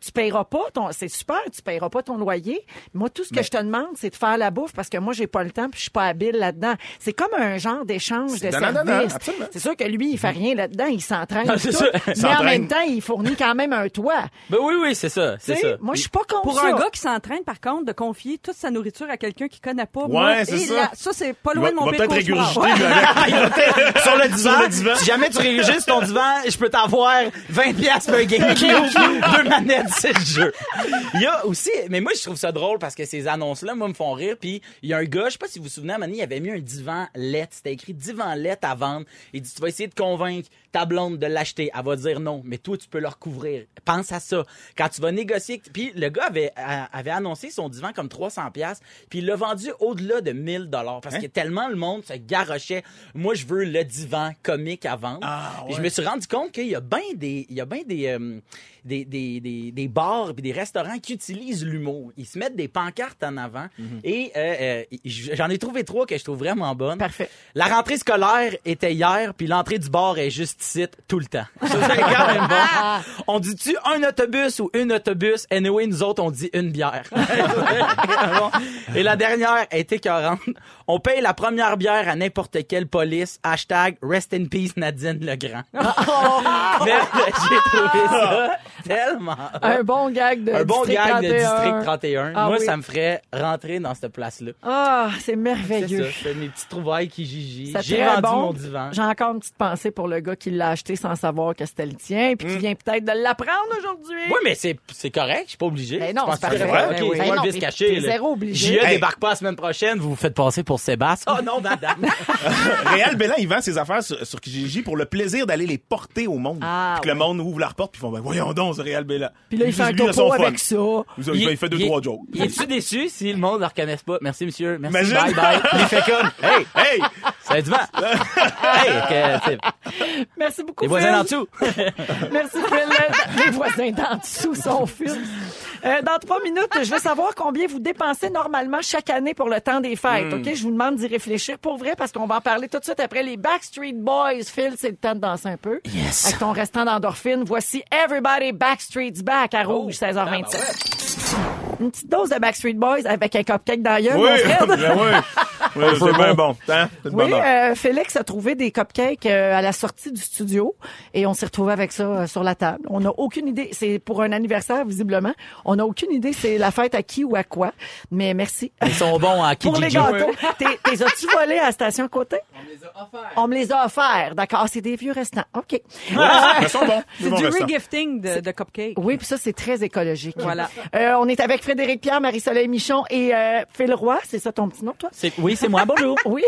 tu payeras pas ton, c'est super, tu payeras pas ton loyer. Moi, tout ce que je te demande, c'est de faire la bouffe parce que moi, j'ai pas le temps puis je suis pas habile là-dedans. C'est comme un genre d'échange de services. C'est sûr que lui, il fait rien là-dedans, il s'entraîne. C'est tout. ça. Mais en même temps, il fournit quand même un toit. Ben oui, oui, c'est ça, c'est ça. Moi, je suis pas contre Pour ça. un gars qui s'entraîne, par contre, de confier toute sa nourriture à quelqu'un qui connaît pas, Ouais, moi, c'est ça. ça, c'est pas loin va, de mon pire sur le divan. Sur le divan. Si jamais tu sur ton divan, je peux t'avoir 20 piastres pour un GameCube, deux manettes, c'est le jeu. Il y a aussi, mais moi, je trouve ça drôle parce que ces annonces-là, moi, me font rire. Puis, il y a un gars, je sais pas si vous vous souvenez, à il avait mis un divan LED. C'était écrit divan LED à vendre. Il dit, tu vas essayer de convaincre ta blonde de l'acheter. Elle va dire non, mais toi, tu peux le recouvrir. Pense à ça. Quand tu vas négocier, puis le gars avait, annoncé son divan comme 300 pièces, puis il l'a vendu au-delà de 1000 dollars parce que tellement le monde se garochait. Moi, je veux le divan comique à vendre. Ah, je me suis rendu compte qu'il y a bien des, il y a bien des, euh, des, des, des, des bars et des restaurants qui utilisent l'humour. Ils se mettent des pancartes en avant Mhm. et euh, euh, J'en ai trouvé trois que je trouve vraiment bonnes. Parfait. La rentrée scolaire était hier, puis l'entrée du bar est juste ici tout le temps. C'est quand même bon. On dit-tu un autobus ou une autobus? Anyway, nous autres, on dit une bière. Et la dernière est écœurante. On paye la première bière à n'importe quelle police. Hashtag Rest in Peace Nadine Legrand. Mais j'ai trouvé ça tellement... hot. Un bon gag de Un bon District gag de 31. District 31. Ah Moi, oui. ça me ferait rentrer dans cette place-là. Ah, c'est C'est merveilleux. ça, c'est mes petites trouvailles qui gigi. C'est J'ai bon. mon divan. J'ai encore une petite pensée pour le gars qui l'a acheté sans savoir que c'était le tien, puis qui Mm. vient peut-être de l'apprendre aujourd'hui. Oui, mais c'est, c'est correct, je suis pas obligé. Ben non, c'est parfait. vrai? Ok, oui. c'est Ben pas non, le vice t'es- caché. t'es zéro obligé. JE Hey. débarque pas la semaine prochaine, vous vous faites passer pour Sébastien. Oh non, madame. Réal Bellin, il vend ses affaires sur, sur Kijiji pour le plaisir d'aller les porter au monde. Ah, puis que le monde ouvre leur porte puis ils font ben voyons donc c'est Réal. Puis là, il fait un topo fun. avec ça. Il fait, il fait deux, il- trois jokes. Il est-tu déçu si le monde ne le reconnaisse pas? Merci, monsieur. Merci. Imagine. Bye, bye. Il fait comme, hey, Hey! ça va du vent. hey, Merci beaucoup, les voisins en Phil. dessous. Merci, Phil. Les voisins d'en dessous sont Phil. Euh, dans trois minutes, je veux savoir combien vous dépensez normalement chaque année pour le temps des fêtes. OK? Je vous demande d'y réfléchir pour vrai parce qu'on va en parler tout de suite après les Backstreet Boys. Phil, c'est le temps de danser un peu. Yes. Avec ton restant d'endorphine, voici Everybody Backstreet's Back à Rouge, 16h27. Une petite dose de Backstreet Boys avec un cupcake dans la gueule, Oui, mon Fred. ben oui. Oui, c'est bien bon. Hein? Oui, euh, Félix a trouvé des cupcakes euh, à la sortie du studio et on s'est retrouvé avec ça euh, sur la table. On n'a aucune idée. C'est pour un anniversaire, visiblement. On n'a aucune idée c'est la fête à qui ou à quoi. Mais merci. Ils sont bons à Pour les gâteaux. T'es- T'es as-tu volé à la station côté? On me les a offerts. On me les a offerts. D'accord. C'est des vieux restants. OK. Ah, ils sont bons. C'est Ils sont du restants. regifting de, de cupcake. Oui, puis ça, c'est très écologique. Voilà. Euh, on est avec Frédéric Pierre, Marie-Soleil Michon et euh, Phil Roy. C'est ça ton petit nom, toi? C'est- Oui, c'est moi. Bonjour. Oui.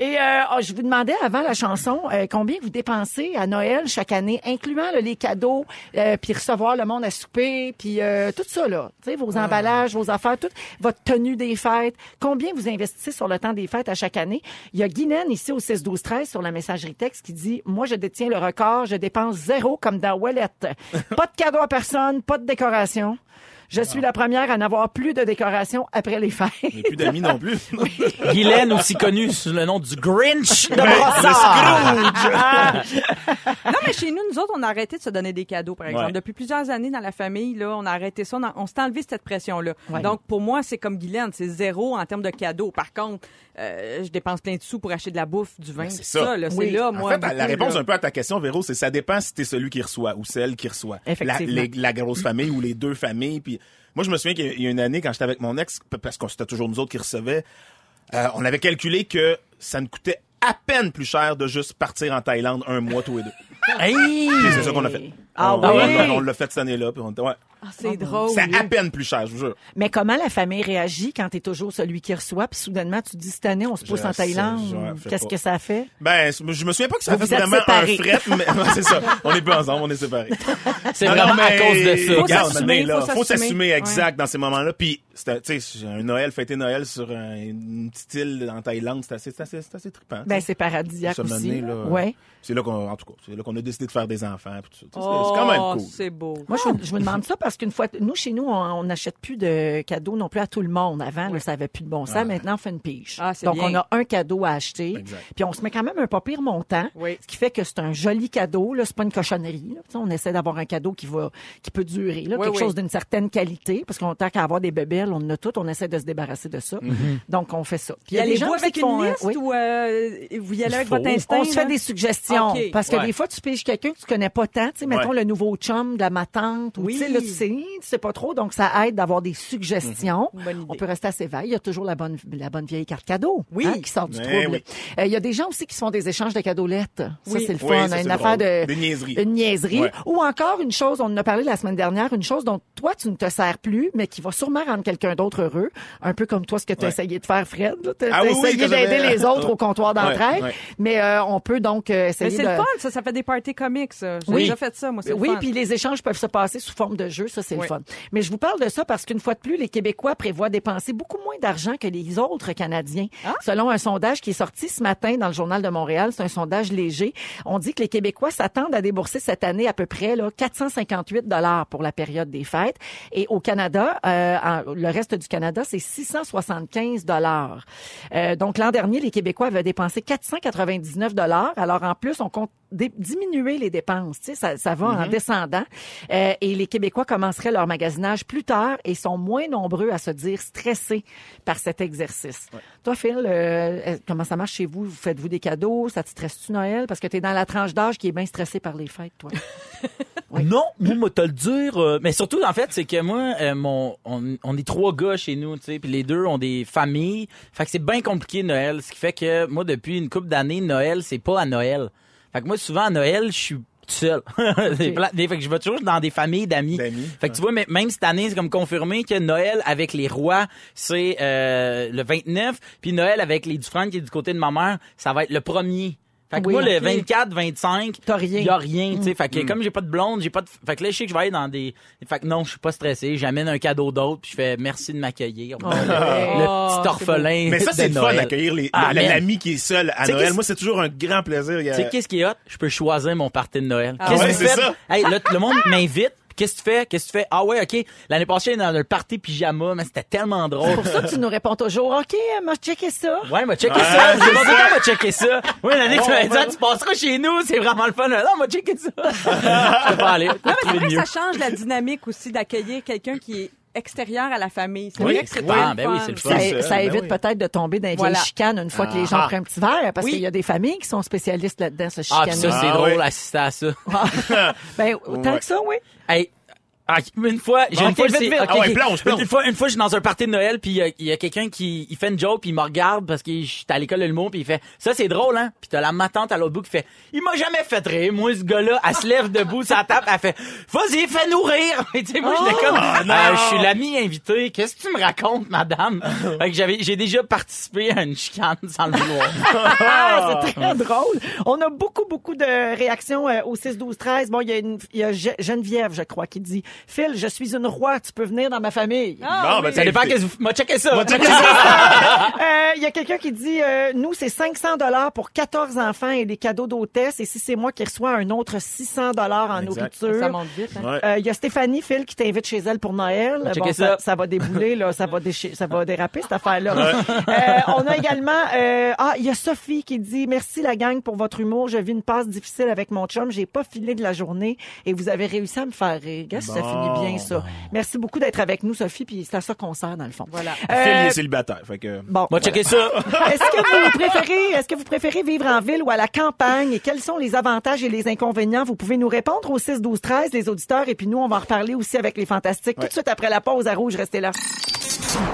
Et euh, oh, je vous demandais avant la chanson euh, combien vous dépensez à Noël chaque année, incluant là, les cadeaux, euh, puis recevoir le monde à souper, puis euh, tout ça là, tu sais vos emballages, vos affaires, toute votre tenue des fêtes. Combien vous investissez sur le temps des fêtes à chaque année? Il y a Guylaine ici au 6 12 13 sur la messagerie texte qui dit moi je détiens le record, je dépense zéro comme dans Wallet. pas de cadeaux à personne, pas de décoration. Je suis la première à n'avoir plus de décoration après les fêtes. J'ai plus d'amis non plus. Guylaine, aussi connue sous le nom du Grinch de Ben, Brossard. Non, mais chez nous, nous autres, on a arrêté de se donner des cadeaux, par exemple. Ouais. Depuis plusieurs années dans la famille, là, on a arrêté ça. On, a- on s'est enlevé cette pression-là. Ouais. Donc, pour moi, c'est comme Guylaine, c'est zéro en termes de cadeaux. Par contre, euh, je dépense plein de sous pour acheter de la bouffe, du vin, Ben, c'est ça. ça. là, Oui. C'est là, En moi. fait, la réponse là. un peu à ta question, Véro, c'est ça dépend si t'es celui qui reçoit ou celle qui reçoit. La, les- la grosse famille ou les deux familles. Puis moi, je me souviens qu'il y a- une année, quand j'étais avec mon ex, parce que c'était toujours nous autres qui recevaient, euh, on avait calculé que ça nous coûtait à peine plus cher de juste partir en Thaïlande un mois tous les deux. Hey! Puis c'est ça qu'on a fait. Ah on, oui? on- on l'a fait cette année-là. Puis on était, ouais. Ah, c'est drôle. C'est à peine plus cher, je vous jure. Mais comment la famille réagit quand t'es toujours celui qui reçoit, puis soudainement tu te dis cette année on se pousse Je en Thaïlande, qu'est-ce que ça fait? Ben, je me souviens pas que ça Vous fait vraiment un fret, mais c'est ça. On est plus ensemble, on est séparés. C'est vraiment non, à mais cause de ça. Faut regarde, s'assumer, là, faut faut s'assumer. exact dans ces moments-là. Puis, c'était, tu sais, un Noël, fêter Noël sur un- une petite île en Thaïlande, c'est assez, c'est assez, c'est assez trippant. Ben c'est paradisiaque Ça m'a aussi. là, ouais. C'est là qu'on, en tout cas, c'est là qu'on a décidé de faire des enfants. puis tout ça. Sais, Oh, c'est, c'est quand même cool. C'est beau. Moi, je, vous- je vous demande ça parce qu'une fois, nous, chez nous, on on n'achète plus de cadeaux non plus à tout le monde. Avant, là, ça avait plus de bon sens. Maintenant, on fait une pige. Ah, c'est Donc, bien. on a un cadeau à acheter. Exact. Puis, on se met quand même un pas pire montant. Oui. Ce qui fait que c'est un joli cadeau. Là, c'est pas une cochonnerie. là. Tu sais, On essaie d'avoir un cadeau qui va, qui peut durer. Là, Oui, quelque oui. chose d'une certaine qualité. Parce qu'on tant qu'à avoir des bébelles, on en a toutes. On essaie de se débarrasser de ça. Donc, on fait ça. Puis, il y a des gens avec qui une font, euh, liste oui. ou euh, vous y allez avec votre instinct? On se fait des suggestions. OK. Parce que Ouais. des fois, tu piges quelqu'un que tu connais pas tant. Tu sais, mettons Ouais. le nouveau chum de la ma tante. Ou, Oui. tu sais, là, tu sais, tu sais pas trop. Donc, ça aide d'avoir des suggestions. Idée. On peut rester assez vague. Il y a toujours la bonne, la bonne vieille carte cadeau. Oui. hein, qui sort du Eh trouble. oui. Euh, Il y a des gens aussi qui se font des échanges de cadeaux lettres. Ça, Oui. c'est le Oui, fun. ça, une affaire drôle. de. Des niaiseries. Une niaiserie. Ouais. Ou encore une chose, on en a parlé la semaine dernière, une chose dont toi, tu ne te sers plus, mais qui va sûrement rendre quelqu'un d'autre heureux. Un peu comme toi, ce que tu as Ouais. essayé de faire, Fred. Tu as Ah oui, oui, essayé d'aider les autres au comptoir Ouais, d'entraide. ouais. Mais euh, on peut donc euh, essayer Mais c'est de... le fun, ça, ça fait des parties comiques, ça. J'ai Oui. déjà fait ça, moi, c'est Oui, puis les échanges peuvent se passer sous forme de jeu. Ça, c'est le fun. Mais je vous parle de ça parce qu'une fois de plus, les Québécois prévoient dépenser beaucoup moins d'argent que les autres Canadiens. Ah. Selon un sondage qui est sorti ce matin dans le Journal de Montréal, c'est un sondage léger, on dit que les Québécois s'attendent à débourser cette année à peu près là, 458 dollars pour la période des fêtes. Et au Canada, euh, en- le reste du Canada, c'est 675 dollars. Euh, donc l'an dernier, les Québécois avaient dépensé 499 dollars. Alors en plus, on compte diminuer les dépenses. Tu sais, ça, ça va en descendant. Euh, et les Québécois commenceraient leur magasinage plus tard et sont moins nombreux à se dire stressés par cet exercice. Toi, Phil, euh, euh, comment ça marche chez vous? Vous faites-vous des cadeaux? Ça te stresse-tu Noël? Parce que tu es dans la tranche d'âge qui est bien stressée par les fêtes, toi. Oui. Non, moi, moi, te le dire. euh, mais surtout, en fait, c'est que moi, euh, mon, on, on est trois gars chez nous, tu sais, puis les deux ont des familles. Fait que c'est bien compliqué Noël, ce qui fait que moi, depuis une couple d'années, Noël, c'est pas à Noël. Fait que moi, souvent à Noël, je suis tout seul. Fait que je vais toujours dans des familles d'amis. D'amis, Fait que tu vois, mais même cette année, c'est comme confirmé que Noël avec les rois, c'est euh, le 29, puis Noël avec les Dufresne qui est du côté de ma mère, ça va être le premier. Fait que Oui, moi, le ok. 24, 25, T'as rien. y a rien, tu sais. Fait que comme j'ai pas de blonde, j'ai pas de... Fait que là, je sais que je vais aller dans des... Fait que non, je suis pas stressé. J'amène un cadeau d'autre, puis je fais merci de m'accueillir. le, le Oh, petit orphelin Mais ça, c'est le fun d'accueillir les- Ah, l'ami qui est seul à Noël. Moi, c'est toujours un grand plaisir. A- Tu sais, qu'est-ce qui est hot? Je peux choisir mon party de Noël. Ah Qu'est-ce ouais, que c'est vous faites? ça. Hey, le, le monde m'invite. Qu'est-ce que tu fais? Qu'est-ce que tu fais? Ah ouais, OK. L'année passée, dans le party pyjama, mais c'était tellement drôle. Pour ça, tu nous réponds toujours, OK, m'a checké ça. Ouais, m'a checké ça. J'ai dit qu'on m'a checké ça. Oui, l'année que tu m'as dit, Ah, tu passeras chez nous, c'est vraiment le fun. Non, m'a checké ça. Je peux pas aller. Non, mais c'est vrai que mieux. ça change la dynamique aussi d'accueillir quelqu'un qui est extérieur à la famille. C'est Oui. vrai que c'est Ah, ben oui, c'est le fun. Ça, ben évite oui. peut-être de tomber dans les Voilà. vieilles chicanes une fois que les gens Ah. prennent un petit verre, parce Oui. qu'il y a des familles qui sont spécialistes là-dedans, Ah, chicaner. pis ça, c'est Ah, drôle, oui. assister à ça. ben, autant Ouais. que ça, oui. Hey, ah, une fois, j'ai une fois, vite, Ah ouais, ok. plonge, plonge. Une fois, une fois, je suis dans un party de Noël, puis il y a- a, quelqu'un qui, il fait une joke, puis il me regarde parce que j'étais à l'école de l'humour, puis il fait, ça c'est drôle, hein. Puis t'as la matante à l'autre bout qui fait, il m'a jamais fait rire. Moi, ce gars-là, elle se lève debout, ça tape, elle fait, vas-y, fais-nous rire. Tu sais, moi, j'étais comme, Euh, je suis l'ami invité. Qu'est-ce que tu me racontes, madame? fait que j'avais, j'ai déjà participé à une chicane sans le vouloir. Ah, c'est très drôle. On a beaucoup, beaucoup de réactions euh, au 6-12-13. Bon, il y a, une, il y a Ge- Geneviève, je crois, qui dit « Phil, je suis une roi, tu peux venir dans ma famille. Ah, Bon, ben, oui. ça dépend qu'est-ce que vous, m'a checké ça. Euh, Il y a quelqu'un qui dit euh, Nous, c'est 500 dollars pour 14 enfants et des cadeaux d'hôtesse. Et si c'est moi qui reçois un autre 600 dollars en Exact. nourriture. Ça monte vite. hein. Ouais. Euh, Il y a Stéphanie, Phil, qui t'invite chez elle pour Noël. checker ça. ça. ça va débouler, là, ça va ça va déraper cette affaire-là. Euh, on a également, euh, ah, il y a Sophie qui dit merci la gang pour votre humour. Je vis une passe difficile avec mon chum. J'ai pas filé de la journée et vous avez réussi à me faire rire. Bon. Finit bien ça. Merci beaucoup d'être avec nous, Sophie. Puis c'est à ça qu'on sert dans le fond. Voilà. Phil, il Euh, est célibataire. Fait que... Bon, M'a checké ça. est-ce que vous préférez, est-ce que vous préférez vivre en ville ou à la campagne? Et quels sont les avantages et les inconvénients? Vous pouvez nous répondre au 6 12 13 les auditeurs et puis nous on va en reparler aussi avec les fantastiques tout de suite après la pause à rouge, restez là.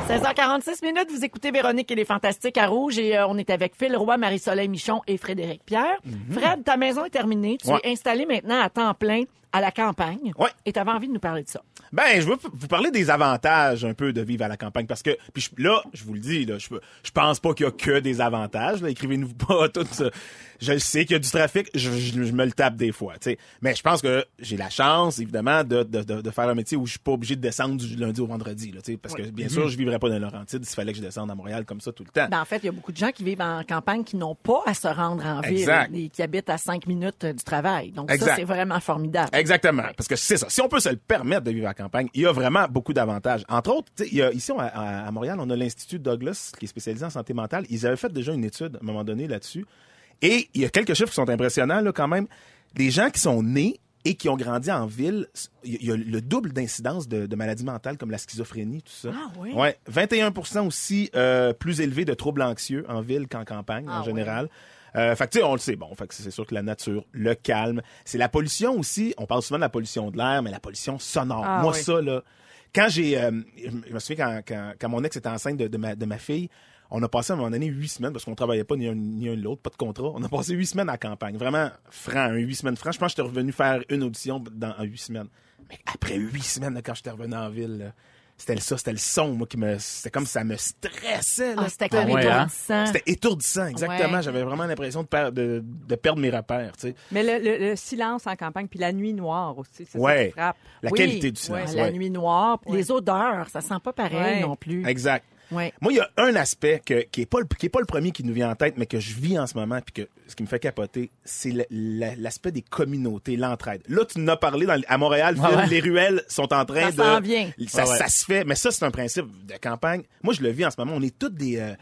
16h46 minutes, vous écoutez Véronique et les Fantastiques à Rouge et euh, on est avec Phil Roy, Marie-Soleil Michon et Frédéric Pierre. Fred, ta maison est terminée. Tu Ouais. es installé maintenant à temps plein à la campagne. Ouais. Et tu avais envie de nous parler de ça. Ben, je veux vous parler des avantages un peu de vivre à la campagne parce que puis je- là, je vous le dis là, je je pense pas qu'il y a que des avantages. Écrivez-nous pas tout ça. Je sais qu'il y a du trafic, je, je- me le tape des fois, tu sais. Mais je pense que j'ai la chance évidemment de, de, de, de faire un métier où je suis pas obligé de descendre du lundi au vendredi là, tu sais, parce que bien sûr, je vivrais pas dans Laurentides s'il fallait que je descende à Montréal comme ça tout le temps. Ben, en fait, il y a beaucoup de gens qui vivent en campagne qui n'ont pas à se rendre en ville et qui habitent à cinq minutes euh, du travail. Donc ça, c'est vraiment formidable. Exactement. Parce que c'est ça. Si on peut se le permettre de vivre à la campagne, il y a vraiment beaucoup d'avantages. Entre autres, tu sais, il y a, ici on- à, à Montréal, on a l'Institut Douglas qui est spécialisé en santé mentale. Ils avaient fait déjà une étude à un moment donné là-dessus. Et il y a quelques chiffres qui sont impressionnants là, quand même. Les gens qui sont nés et qui ont grandi en ville, il y a le double d'incidence de, de maladies mentales comme la schizophrénie, tout ça. Ah oui? Ouais. 21% aussi euh, plus élevé de troubles anxieux en ville qu'en campagne Ah en oui. Euh, fait que tu sais, on le sait. Bon, fait que c'est sûr que la nature, le calme, c'est la pollution aussi. On parle souvent de la pollution de l'air, mais la pollution sonore. Ah Moi, oui. ça là, quand j'ai, euh, je me souviens quand, quand, quand mon ex était enceinte de, de ma, de ma fille, on a passé à un moment donné huit semaines parce qu'on travaillait pas ni un ni un ni l'autre, pas de contrat. On a passé huit semaines à la campagne, vraiment franc, un huit semaines franc. Je pense que j'étais revenu faire une audition dans huit semaines. Mais après huit semaines, là, quand j'étais revenu en ville. là, c'était le ça, c'était le son, moi, qui me, c'était comme ça me stressait, là. Ah, c'était comme ouais, hein? étourdissant. C'était étourdissant, exactement. Ouais. J'avais vraiment l'impression de, per- de, de perdre mes repères, tu sais. Mais le, le- le silence en campagne, puis la nuit noire aussi, c'est ça Ouais. qui frappe. La Oui, qualité du ouais, silence. la nuit noire, les odeurs, ça sent pas pareil Ouais. non plus. Exact. Ouais. Moi, il y a un aspect que, qui est pas le, qui est pas le premier qui nous vient en tête, mais que je vis en ce moment, puis que ce qui me fait capoter, c'est l'aspect des communautés, l'entraide. Là, tu nous as parlé dans, à Montréal, ouais. les ruelles sont en train Ça de. vient. Ça, ça se fait, mais ça, c'est un principe de campagne. Moi, je le vis en ce moment. On est toutes des. euh,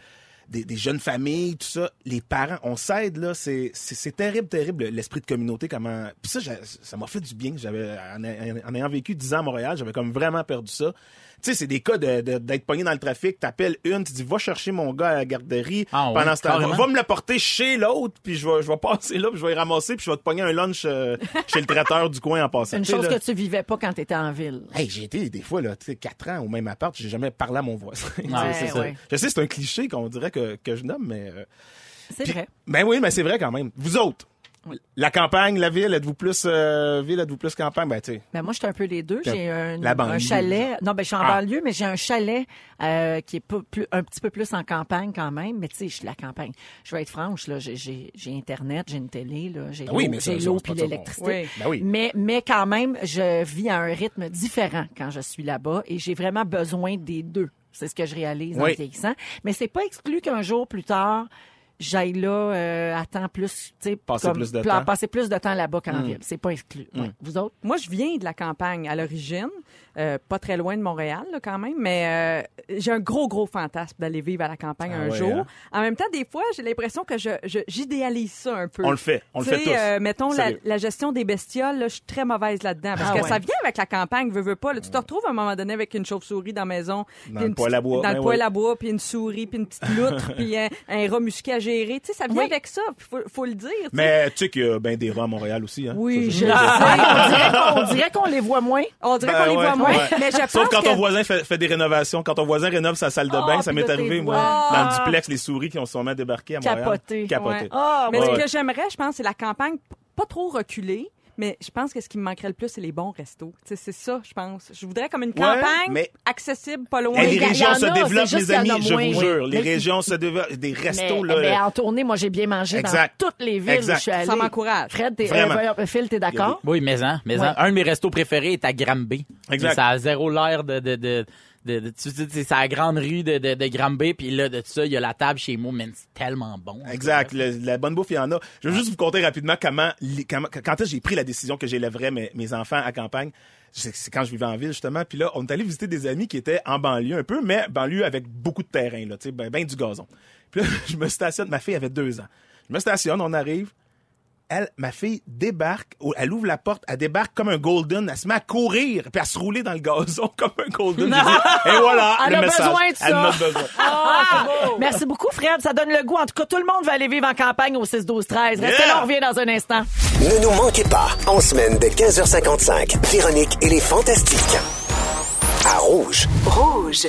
des, des jeunes familles, tout ça, les parents, on s'aide là, c'est terrible, terrible l'esprit de communauté comment. Puis ça, ça m'a fait du bien. J'avais en, en- en ayant vécu 10 ans à Montréal, j'avais comme vraiment perdu ça. Tu sais, c'est des cas de- de- d'être pogné dans le trafic. T'appelles une, tu dis va chercher mon gars à la garderie. Ah ouais, Pendant ce temps, va, me le porter chez l'autre, puis je vais, je vais passer là, puis je vais y ramasser, puis je vais te pogner un lunch euh, chez le traiteur du coin en passant. Une chose là, que tu vivais pas quand tu étais en ville. Hey, j'ai été des fois là, tu sais, quatre ans au même appart, j'ai jamais parlé à mon voisin. Ouais, Ouais, c'est ça. ouais. Je sais, c'est un cliché qu'on dirait que, que je nomme, mais. euh, C'est vrai. Ben oui, mais c'est vrai quand même. Vous autres, la campagne, la ville, êtes-vous plus euh, ville, êtes-vous plus campagne? Ben tu sais. Ben moi, je suis un peu les deux. J'ai un, un chalet. Non, ben je suis en Ah. banlieue, mais j'ai un chalet euh, qui est pas plus, un petit peu plus en campagne quand même. Mais tu sais, je suis la campagne. Je vais être franche là. J'ai, j'ai, j'ai internet, j'ai une télé, là. J'ai Ben l'eau, oui, mais ça, j'ai ça, l'eau puis l'électricité. Oui. Ben oui. Mais, mais quand même, je vis à un rythme différent quand je suis là-bas et j'ai vraiment besoin des deux. C'est ce que je réalise en vieillissant. Mais c'est pas exclu qu'un jour plus tard, j'aille là euh, à temps plus, tu sais, Passer comme plus de pla- temps. passer plus de temps là-bas qu'en Mm. ville. C'est pas exclu. Ouais. Vous autres? Moi, je viens de la campagne à l'origine, euh, pas très loin de Montréal là, quand même, mais euh, j'ai un gros, gros fantasme d'aller vivre à la campagne Ah un ouais, jour. hein? En même temps, des fois, j'ai l'impression que je, je- j'idéalise ça un peu. On le fait, on le fait tous. euh, mettons la, la gestion des bestioles, là, je suis très mauvaise là-dedans parce Ah que ouais. ça vient avec la campagne, veux, veux pas. là. tu te retrouves à un moment donné avec une chauve-souris dans la maison, puis le une poêle à bois, dans ben le poêle oui. à bois, puis une souris, puis une petite loutre, puis un, un rat musqué à gérer. Tu sais, ça vient Oui. avec ça, puis faut, faut le dire. Mais tu sais qu'il y a ben des rats à Montréal aussi, hein. Oui, Ça, je ça, le ça, sais. on dirait qu'on- les voit moins. On dirait Ben qu'on les ouais, voit moins, ouais. mais je pense Sauf quand que... ton voisin fait, fait des rénovations. Quand ton voisin rénove sa salle de Ah, bain, ça puis m'est arrivé, moi. Dans le duplex, les souris qui ont sûrement débarqué à Montréal. Capoté. Capoté. Ouais. Ah, Mais Ouais, ce que j'aimerais, je pense, c'est la campagne pas trop reculée. Mais je pense que ce qui me manquerait le plus, c'est les bons restos. Tu sais, C'est ça, je pense. Je voudrais comme une campagne mais- accessible, pas loin. Les régions en se développent, mes en amis, je vous jure. Les régions se développent. Des restos, mais, là. mais en tournée, moi, j'ai bien mangé Exact. dans toutes les villes Exact. où je suis allée. Ça m'encourage. Fred, t'es, euh, Phil, t'es d'accord? Oui, mais hein, mais Ouais. hein. Un de mes restos préférés est à Granby. Exact. Ça a zéro l'air de, de, de, de, de- c'est la grande rue de, de, de Granby, puis là, de ça, il y a la table chez moi, mais c'est tellement bon. Exact. La bonne bouffe, il y en a. Je veux juste vous conter rapidement comment, quand j'ai pris la décision que j'élèverais mes, mes enfants à campagne. C'est quand je vivais en ville, justement. Puis là, on est allé visiter des amis qui étaient en banlieue un peu, mais banlieue avec beaucoup de terrain, là, tu sais, ben, ben du gazon. Puis là, je me stationne. Ma fille avait deux ans. Je me stationne, on arrive. Elle, ma fille débarque, ou- elle ouvre la porte, elle débarque comme un golden, elle se met à courir, puis à se rouler dans le gazon comme un golden. Et voilà, Elle le a message. besoin de ça. Elle a besoin. Ah, Merci beaucoup, Fred. Ça donne le goût. En tout cas, tout le monde va aller vivre en campagne au 6-12-13. Restez Yeah! là, on revient dans un instant. Ne nous manquez pas, en semaine de 15h55, Véronique et les Fantastiques. À Rouge. Rouge.